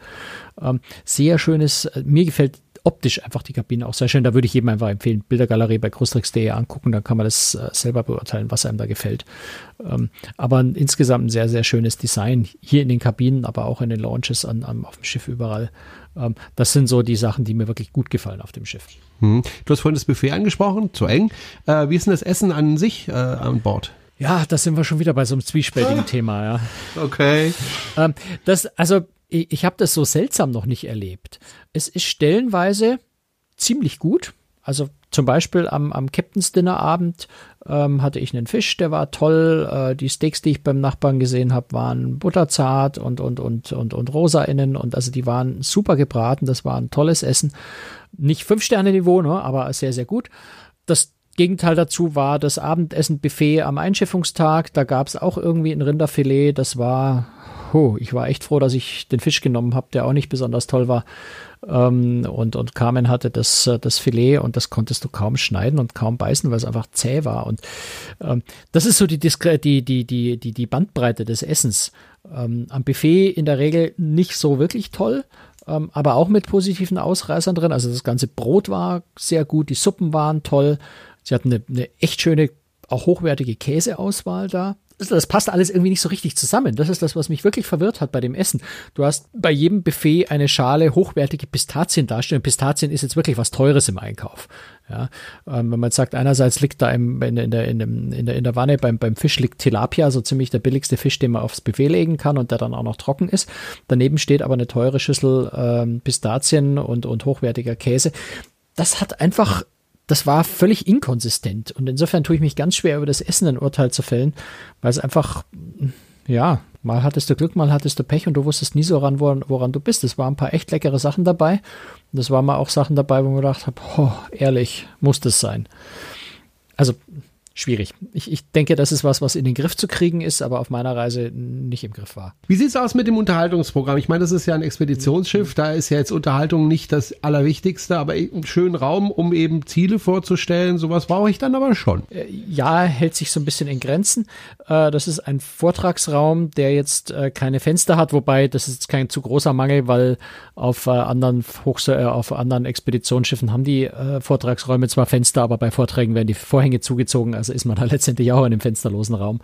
Ähm, sehr schönes, äh, mir gefällt optisch einfach die Kabine auch sehr schön. Da würde ich jedem einfach empfehlen, Bildergalerie bei großtricks.de angucken, dann kann man das äh, selber beurteilen, was einem da gefällt. Ähm, aber insgesamt ein sehr, sehr schönes Design hier in den Kabinen, aber auch in den Launches an, an, auf dem Schiff überall. Ähm, das sind so die Sachen, die mir wirklich gut gefallen auf dem Schiff. Hm. Du hast vorhin das Buffet angesprochen, zu eng. Äh, wie ist denn das Essen an sich äh, an Bord? Ja, da sind wir schon wieder bei so einem zwiespältigen. Thema, ja. Okay. Ähm, das, also ich, ich habe das so seltsam noch nicht erlebt. Es ist stellenweise ziemlich gut. Also zum Beispiel am, am Captain's Dinner Abend ähm, hatte ich einen Fisch, der war toll. Äh, die Steaks, die ich beim Nachbarn gesehen habe, waren butterzart und, und, und, und, und rosa innen. Und also die waren super gebraten. Das war ein tolles Essen. Nicht Fünf-Sterne-Niveau, ne, aber sehr, sehr gut. Das Gegenteil dazu war das Abendessen-Buffet am Einschiffungstag. Da gab es auch irgendwie ein Rinderfilet. Das war, oh, ich war echt froh, dass ich den Fisch genommen habe, der auch nicht besonders toll war. Ähm, und, und Carmen hatte das, äh, das Filet und das konntest du kaum schneiden und kaum beißen, weil es einfach zäh war. Und ähm, das ist so die, die, die, die, die, die Bandbreite des Essens. Ähm, am Buffet in der Regel nicht so wirklich toll, ähm, aber auch mit positiven Ausreißern drin. Also das ganze Brot war sehr gut, die Suppen waren toll. Sie hatten eine, eine echt schöne, auch hochwertige Käseauswahl da das passt alles irgendwie nicht so richtig zusammen. Das ist das, was mich wirklich verwirrt hat bei dem Essen. Du hast bei jedem Buffet eine Schale hochwertige Pistazien darstellen. Pistazien ist jetzt wirklich was Teures im Einkauf. Ja, ähm, wenn man sagt, einerseits liegt da im, in, in, der, in, in, der, in der Wanne beim, beim Fisch liegt Tilapia, so ziemlich der billigste Fisch, den man aufs Buffet legen kann und der dann auch noch trocken ist. Daneben steht aber eine teure Schüssel ähm, Pistazien und, und hochwertiger Käse. Das hat einfach das war völlig inkonsistent. Und insofern tue ich mich ganz schwer, über das Essen ein Urteil zu fällen, weil es einfach, ja, mal hattest du Glück, mal hattest du Pech und du wusstest nie so ran, woran, woran du bist. Es waren ein paar echt leckere Sachen dabei. Und es waren mal auch Sachen dabei, wo man gedacht habe, oh, ehrlich, muss das sein. Also schwierig. Ich, ich denke, das ist was, was in den Griff zu kriegen ist, aber auf meiner Reise nicht im Griff war. Wie sieht's aus mit dem Unterhaltungsprogramm? Ich meine, das ist ja ein Expeditionsschiff, da ist ja jetzt Unterhaltung nicht das Allerwichtigste, aber einen schönen Raum, um eben Ziele vorzustellen. Sowas brauche ich dann aber schon. Äh, ja, hält sich so ein bisschen in Grenzen. Äh, das ist ein Vortragsraum, der jetzt äh, keine Fenster hat, wobei das ist kein zu großer Mangel, weil auf anderen Hochs auf anderen Expeditionsschiffen haben die Vortragsräume zwar Fenster, aber bei Vorträgen werden die Vorhänge zugezogen also ist man da letztendlich auch in einem fensterlosen Raum.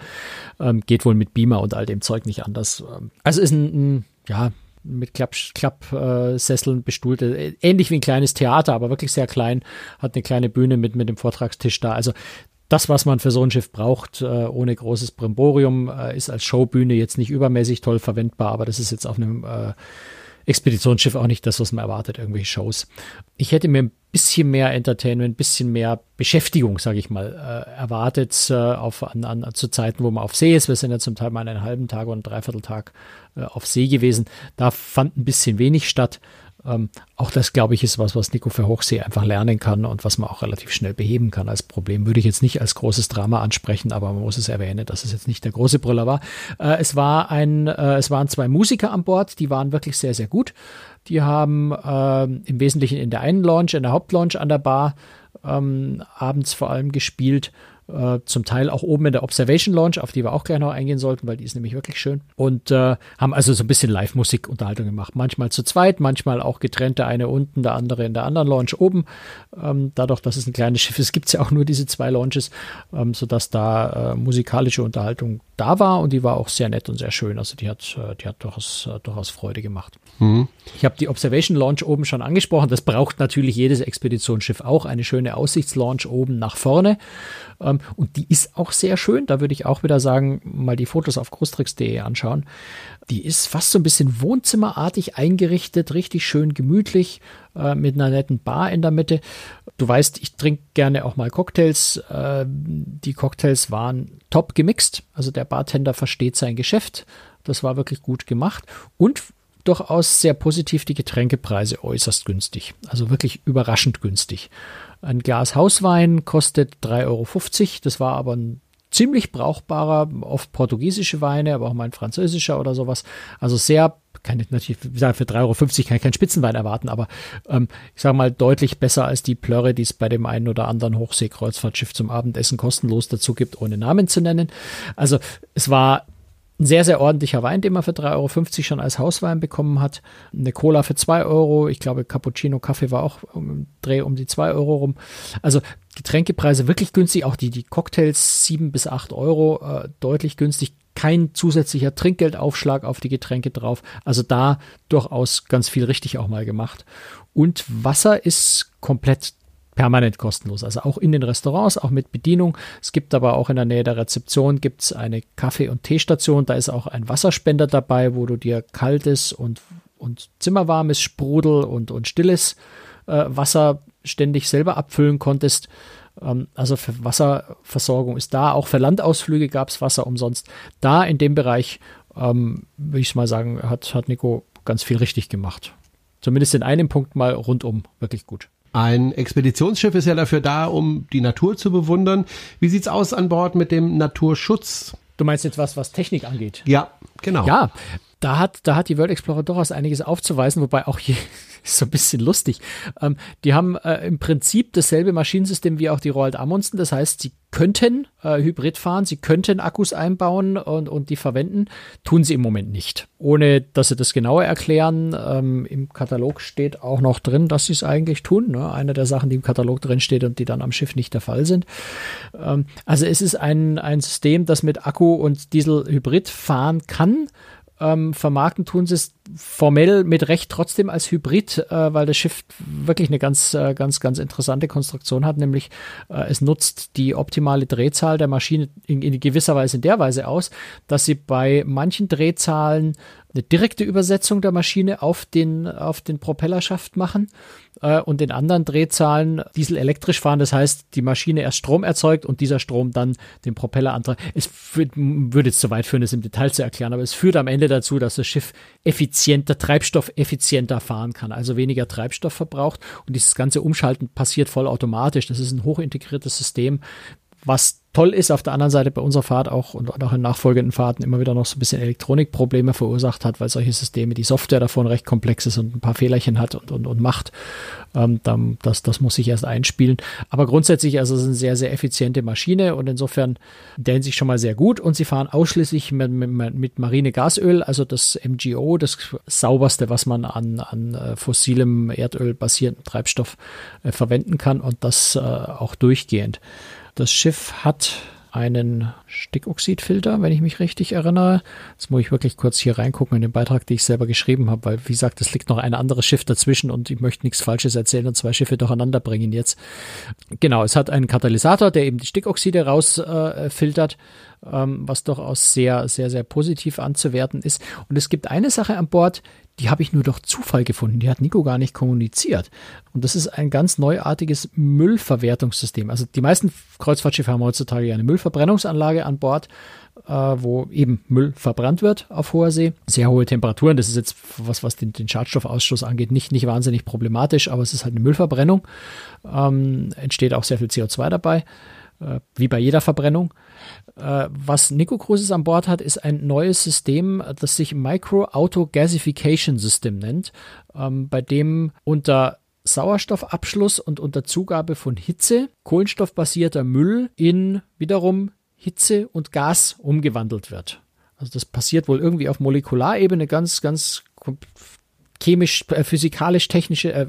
Ähm, geht wohl mit Beamer und all dem Zeug nicht anders. Ähm, also ist ein, ein ja, mit Klappsesseln Klapp, äh, bestuhlte, ähnlich wie ein kleines Theater, aber wirklich sehr klein, hat eine kleine Bühne mit, mit dem Vortragstisch da. Also das, was man für so ein Schiff braucht, äh, ohne großes Brimborium, äh, ist als Showbühne jetzt nicht übermäßig toll verwendbar, aber das ist jetzt auf einem äh, Expeditionsschiff auch nicht das, was man erwartet, irgendwelche Shows. Ich hätte mir ein bisschen mehr Entertainment, bisschen mehr Beschäftigung, sage ich mal, äh, erwartet äh, auf, an, an, zu Zeiten, wo man auf See ist. Wir sind ja zum Teil mal einen halben Tag oder einen Dreivierteltag äh, auf See gewesen. Da fand ein bisschen wenig statt. Ähm, auch das, glaube ich, ist was, was Nico für Hochsee einfach lernen kann und was man auch relativ schnell beheben kann als Problem. Würde ich jetzt nicht als großes Drama ansprechen, aber man muss es erwähnen, dass es jetzt nicht der große Brüller war. Äh, es war ein, äh, es waren zwei Musiker an Bord, die waren wirklich sehr, sehr gut. Die haben äh, im Wesentlichen in der einen Launch, in der Hauptlaunch an der Bar ähm, abends vor allem gespielt äh, zum Teil auch oben in der Observation Launch, auf die wir auch gleich noch eingehen sollten, weil die ist nämlich wirklich schön. Und äh, haben also so ein bisschen Live-Musik-Unterhaltung gemacht. Manchmal zu zweit, manchmal auch getrennt, der eine unten, der andere in der anderen Launch oben. Ähm, dadurch, dass es ein kleines Schiff ist, gibt es ja auch nur diese zwei Launches, ähm, sodass da äh, musikalische Unterhaltung da war und die war auch sehr nett und sehr schön. Also die hat, äh, die hat durchaus, äh, durchaus Freude gemacht. Mhm. Ich habe die Observation Launch oben schon angesprochen. Das braucht natürlich jedes Expeditionsschiff auch. Eine schöne Aussichtslaunch oben nach vorne. Ähm, und die ist auch sehr schön. Da würde ich auch wieder sagen, mal die Fotos auf großtricks.de anschauen. Die ist fast so ein bisschen wohnzimmerartig eingerichtet, richtig schön gemütlich, äh, mit einer netten Bar in der Mitte. Du weißt, ich trinke gerne auch mal Cocktails. Äh, die Cocktails waren top gemixt. Also der Bartender versteht sein Geschäft. Das war wirklich gut gemacht. Und durchaus sehr positiv die Getränkepreise äußerst günstig. Also wirklich überraschend günstig. Ein Glas Hauswein kostet 3,50 Euro. Das war aber ein ziemlich brauchbarer, oft portugiesische Weine, aber auch mal ein französischer oder sowas. Also sehr, kann ich natürlich sagen, für 3,50 Euro kann ich keinen Spitzenwein erwarten, aber ähm, ich sage mal deutlich besser als die Plörre, die es bei dem einen oder anderen Hochseekreuzfahrtschiff zum Abendessen kostenlos dazu gibt, ohne Namen zu nennen. Also es war ein sehr, sehr ordentlicher Wein, den man für 3,50 Euro schon als Hauswein bekommen hat. Eine Cola für 2 Euro. Ich glaube, Cappuccino, Kaffee war auch um Dreh um die 2 Euro rum. Also Getränkepreise wirklich günstig. Auch die, die Cocktails 7 bis 8 Euro äh, deutlich günstig. Kein zusätzlicher Trinkgeldaufschlag auf die Getränke drauf. Also da durchaus ganz viel richtig auch mal gemacht. Und Wasser ist komplett permanent kostenlos. Also auch in den Restaurants, auch mit Bedienung. Es gibt aber auch in der Nähe der Rezeption gibt eine Kaffee- und Teestation. Da ist auch ein Wasserspender dabei, wo du dir kaltes und, und zimmerwarmes Sprudel und, und stilles äh, Wasser ständig selber abfüllen konntest. Ähm, also für Wasserversorgung ist da. Auch für Landausflüge gab es Wasser umsonst. Da in dem Bereich, ähm, würde ich mal sagen, hat, hat Nico ganz viel richtig gemacht. Zumindest in einem Punkt mal rundum wirklich gut. Ein Expeditionsschiff ist ja dafür da, um die Natur zu bewundern. Wie sieht's aus an Bord mit dem Naturschutz? Du meinst jetzt was, was Technik angeht? Ja, genau. Ja, da hat, da hat die World Explorer durchaus einiges aufzuweisen, wobei auch hier ist so ein bisschen lustig. Ähm, die haben äh, im Prinzip dasselbe Maschinensystem wie auch die Roald Amundsen. Das heißt, sie könnten äh, Hybrid fahren, sie könnten Akkus einbauen und, und die verwenden, tun sie im Moment nicht. Ohne, dass sie das genauer erklären. Ähm, Im Katalog steht auch noch drin, dass sie es eigentlich tun. Ne? Eine der Sachen, die im Katalog drin steht und die dann am Schiff nicht der Fall sind. Ähm, also es ist ein, ein System, das mit Akku und Diesel Hybrid fahren kann ähm, vermarkten tun sie es formell mit Recht trotzdem als Hybrid, äh, weil das Schiff wirklich eine ganz, äh, ganz, ganz interessante Konstruktion hat, nämlich äh, es nutzt die optimale Drehzahl der Maschine in, in gewisser Weise in der Weise aus, dass sie bei manchen Drehzahlen eine direkte Übersetzung der Maschine auf den, auf den Propellerschaft machen äh, und in anderen Drehzahlen Diesel elektrisch fahren. Das heißt, die Maschine erst Strom erzeugt und dieser Strom dann den Propeller antreibt. Es führt, würde jetzt zu weit führen, das im Detail zu erklären, aber es führt am Ende dazu, dass das Schiff effizienter, treibstoffeffizienter fahren kann, also weniger Treibstoff verbraucht. Und dieses ganze Umschalten passiert vollautomatisch. Das ist ein hochintegriertes System, was toll ist, auf der anderen Seite bei unserer Fahrt auch und auch in nachfolgenden Fahrten immer wieder noch so ein bisschen Elektronikprobleme verursacht hat, weil solche Systeme, die Software davon recht komplex ist und ein paar Fehlerchen hat und, und, und macht. Ähm, dann, das, das muss sich erst einspielen. Aber grundsätzlich, also es ist eine sehr, sehr effiziente Maschine und insofern der sich schon mal sehr gut und sie fahren ausschließlich mit, mit, mit Marinegasöl, also das MGO, das sauberste, was man an, an äh, fossilem Erdöl basierten Treibstoff äh, verwenden kann und das äh, auch durchgehend. Das Schiff hat einen Stickoxidfilter, wenn ich mich richtig erinnere. Jetzt muss ich wirklich kurz hier reingucken in den Beitrag, den ich selber geschrieben habe, weil, wie gesagt, es liegt noch ein anderes Schiff dazwischen und ich möchte nichts Falsches erzählen und zwei Schiffe durcheinander bringen jetzt. Genau, es hat einen Katalysator, der eben die Stickoxide rausfiltert, äh, ähm, was durchaus sehr, sehr, sehr positiv anzuwerten ist. Und es gibt eine Sache an Bord, die habe ich nur durch Zufall gefunden. Die hat Nico gar nicht kommuniziert. Und das ist ein ganz neuartiges Müllverwertungssystem. Also die meisten Kreuzfahrtschiffe haben heutzutage eine Müllverbrennungsanlage an Bord, äh, wo eben Müll verbrannt wird auf hoher See. Sehr hohe Temperaturen. Das ist jetzt was, was den, den Schadstoffausstoß angeht, nicht, nicht wahnsinnig problematisch, aber es ist halt eine Müllverbrennung. Ähm, entsteht auch sehr viel CO2 dabei, äh, wie bei jeder Verbrennung. Äh, was Nico Cruises an Bord hat, ist ein neues System, das sich Micro Auto Gasification System nennt, ähm, bei dem unter Sauerstoffabschluss und unter Zugabe von Hitze kohlenstoffbasierter Müll in wiederum Hitze und Gas umgewandelt wird. Also das passiert wohl irgendwie auf Molekularebene ganz, ganz chemisch, äh, physikalisch, technische, äh,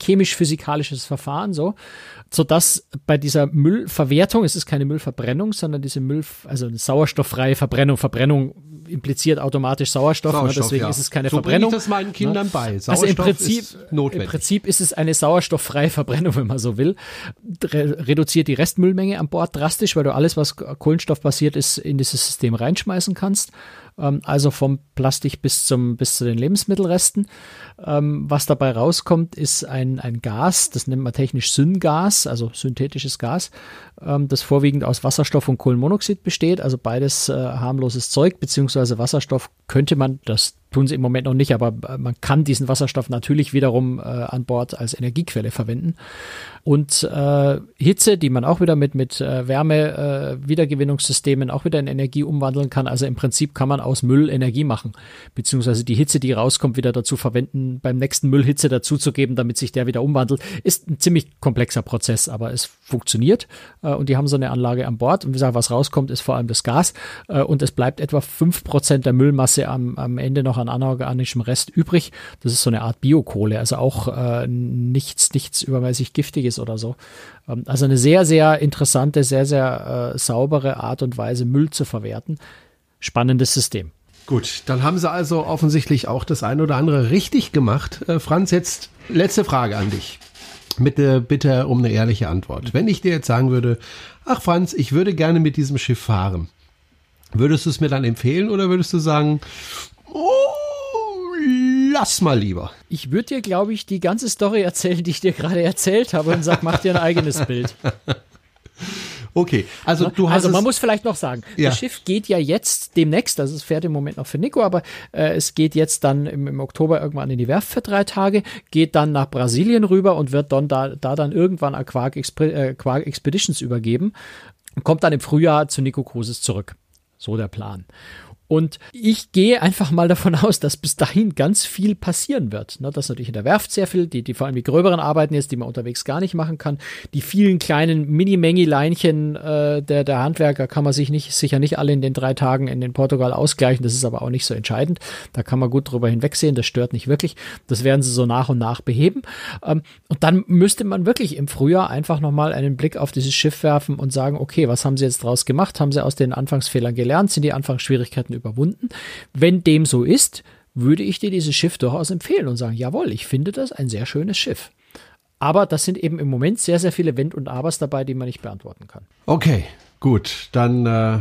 chemisch-physikalisches Verfahren, so, sodass bei dieser Müllverwertung, es ist keine Müllverbrennung, sondern diese Müll, also eine sauerstofffreie Verbrennung, Verbrennung impliziert automatisch Sauerstoff, ne, Sauerstoff ne, deswegen ja. ist es keine so Verbrennung. So ich das meinen Kindern ne? bei. Sauerstoff also im Prinzip, im Prinzip ist es eine sauerstofffreie Verbrennung, wenn man so will. Re reduziert die Restmüllmenge an Bord drastisch, weil du alles, was Kohlenstoff basiert ist, in dieses System reinschmeißen kannst. Ähm, also vom Plastik bis zum bis zu den Lebensmittelresten. Ähm, was dabei rauskommt, ist ein, ein Gas, das nennt man technisch Syngas, also synthetisches Gas, ähm, das vorwiegend aus Wasserstoff und Kohlenmonoxid besteht, also beides äh, harmloses Zeug, beziehungsweise Wasserstoff könnte man, das tun sie im Moment noch nicht, aber äh, man kann diesen Wasserstoff natürlich wiederum äh, an Bord als Energiequelle verwenden. Und äh, Hitze, die man auch wieder mit, mit äh, Wärme-Wiedergewinnungssystemen äh, auch wieder in Energie umwandeln kann. Also im Prinzip kann man aus Müll Energie machen, beziehungsweise die Hitze, die rauskommt, wieder dazu verwenden, beim nächsten Müll Hitze dazuzugeben, damit sich der wieder umwandelt. Ist ein ziemlich komplexer Prozess, aber es funktioniert äh, und die haben so eine Anlage an Bord. Und wie gesagt, was rauskommt, ist vor allem das Gas äh, und es bleibt etwa fünf Prozent der Müllmasse am, am Ende noch an anorganischem Rest übrig. Das ist so eine Art Biokohle, also auch äh, nichts, nichts übermäßig Giftiges oder so. Ähm, also eine sehr, sehr interessante, sehr, sehr äh, saubere Art und Weise, Müll zu verwerten. Spannendes System. Gut, dann haben sie also offensichtlich auch das ein oder andere richtig gemacht. Äh, Franz, jetzt letzte Frage an dich. Bitte, bitte um eine ehrliche Antwort. Wenn ich dir jetzt sagen würde, ach Franz, ich würde gerne mit diesem Schiff fahren, würdest du es mir dann empfehlen oder würdest du sagen, oh, lass mal lieber? Ich würde dir, glaube ich, die ganze Story erzählen, die ich dir gerade erzählt habe und sag, mach dir ein eigenes Bild. Okay, also du hast Also man muss vielleicht noch sagen, Ja. das Schiff geht ja jetzt demnächst, also es fährt im Moment noch für Nico, aber äh, es geht jetzt dann im, im Oktober irgendwann in die Werft für drei Tage, geht dann nach Brasilien rüber und wird dann da, da dann irgendwann an Quark, Expre äh, Quark Expeditions übergeben und kommt dann im Frühjahr zu Nico Cruises zurück. So der Plan. Und ich gehe einfach mal davon aus, dass bis dahin ganz viel passieren wird. Ne, dass natürlich in der Werft sehr viel, die, die vor allem die gröberen Arbeiten jetzt, die man unterwegs gar nicht machen kann. Die vielen kleinen Mini-Mengi-Leinchen äh, der, der Handwerker kann man sich nicht, sicher nicht alle in den drei Tagen in den Portugal ausgleichen. Das ist aber auch nicht so entscheidend. Da kann man gut drüber hinwegsehen. Das stört nicht wirklich. Das werden sie so nach und nach beheben. Ähm, und dann müsste man wirklich im Frühjahr einfach nochmal einen Blick auf dieses Schiff werfen und sagen, okay, was haben sie jetzt draus gemacht? Haben sie aus den Anfangsfehlern gelernt? Sind die Anfangsschwierigkeiten überwunden? Wenn dem so ist, würde ich dir dieses Schiff durchaus empfehlen und sagen, jawohl, ich finde das ein sehr schönes Schiff. Aber das sind eben im Moment sehr, sehr viele Wenn und Abers dabei, die man nicht beantworten kann. Okay, gut, dann äh,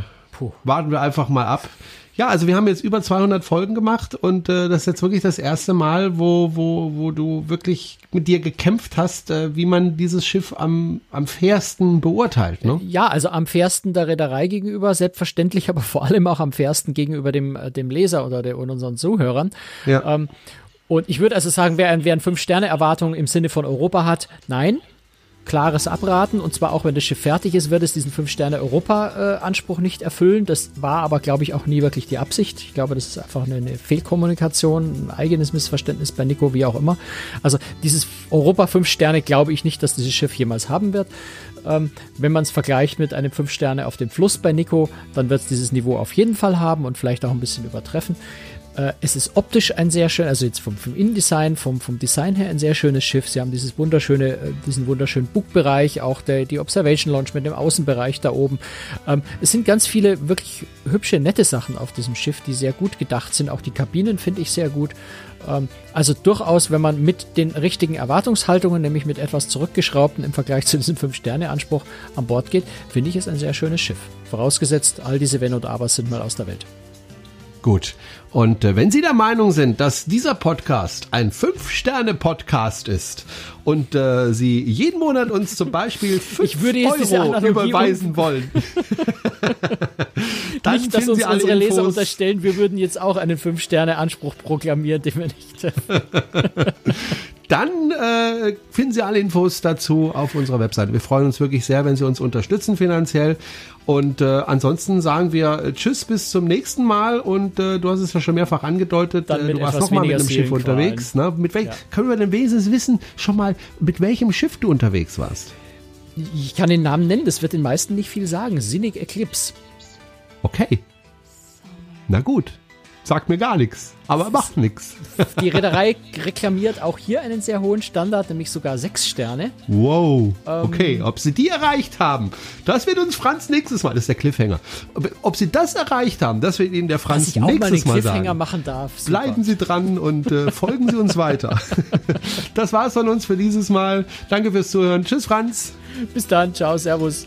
warten wir einfach mal ab. Ja, also wir haben jetzt über 200 Folgen gemacht und äh, das ist jetzt wirklich das erste Mal, wo, wo, wo du wirklich mit dir gekämpft hast, äh, wie man dieses Schiff am, am fairsten beurteilt. Ne? Ja, also am fairsten der Reederei gegenüber, selbstverständlich, aber vor allem auch am fairsten gegenüber dem, äh, dem Leser oder der, und unseren Zuhörern. Ja. Ähm, und ich würde also sagen, wer, ein- wer ein Fünf-Sterne-Erwartung im Sinne von Europa hat, nein. Klares Abraten und zwar auch wenn das Schiff fertig ist, wird es diesen Fünf-Sterne-Europa-Anspruch nicht erfüllen. Das war aber, glaube ich, auch nie wirklich die Absicht. Ich glaube, das ist einfach eine, eine Fehlkommunikation, ein eigenes Missverständnis bei Nico, wie auch immer. Also dieses Europa fünf Sterne glaube ich nicht, dass dieses Schiff jemals haben wird. Ähm, wenn man es vergleicht mit einem fünf Sterne auf dem Fluss bei Nico, dann wird es dieses Niveau auf jeden Fall haben und vielleicht auch ein bisschen übertreffen. Äh, es ist optisch ein sehr schön, also jetzt vom, vom Innendesign, vom, vom Design her ein sehr schönes Schiff. Sie haben dieses wunderschöne, äh, diesen wunderschönen Bugbereich, auch der, die Observation Launch mit dem Außenbereich da oben. Ähm, es sind ganz viele wirklich hübsche, nette Sachen auf diesem Schiff, die sehr gut gedacht sind. Auch die Kabinen finde ich sehr gut. Ähm, also durchaus, wenn man mit den richtigen Erwartungshaltungen, nämlich mit etwas zurückgeschraubten im Vergleich zu diesem Fünf-Sterne-Anspruch an Bord geht, finde ich es ein sehr schönes Schiff. Vorausgesetzt, all diese Wenn und Abers sind mal aus der Welt. Gut. Und äh, wenn Sie der Meinung sind, dass dieser Podcast ein Fünf-Sterne-Podcast ist und äh, Sie jeden Monat uns zum Beispiel 5 Ich würde jetzt diese Euro überweisen wollen, dann nicht, dass uns Sie alle unsere Leser Infos. unterstellen, wir würden jetzt auch einen Fünf-Sterne-Anspruch proklamieren, den wir nicht. Dann äh, finden Sie alle Infos dazu auf unserer Webseite. Wir freuen uns wirklich sehr, wenn Sie uns unterstützen finanziell. Und äh, ansonsten sagen wir äh, Tschüss bis zum nächsten Mal. Und äh, du hast es ja schon mehrfach angedeutet, äh, du warst etwas noch mal mit einem Schiff unterwegs. Ne? Mit welch, Ja. Können wir denn wenigstens wissen, schon mal, mit welchem Schiff du unterwegs warst? Ich kann den Namen nennen, das wird den meisten nicht viel sagen. Sinnig Eclipse. Okay. Na gut. Sagt mir gar nichts, aber macht nichts. Die Reederei reklamiert auch hier einen sehr hohen Standard, nämlich sogar sechs Sterne. Wow. Okay, ob sie die erreicht haben, das wird uns Franz nächstes Mal, das ist der Cliffhanger. Ob, sie das erreicht haben, das wird Ihnen der Franz Dass ich auch mal den nächstes Mal, Cliffhanger sagen. machen darf. Super. Bleiben Sie dran und äh, folgen Sie uns weiter. Das war's von uns für dieses Mal. Danke fürs Zuhören. Tschüss, Franz. Bis dann, ciao, servus.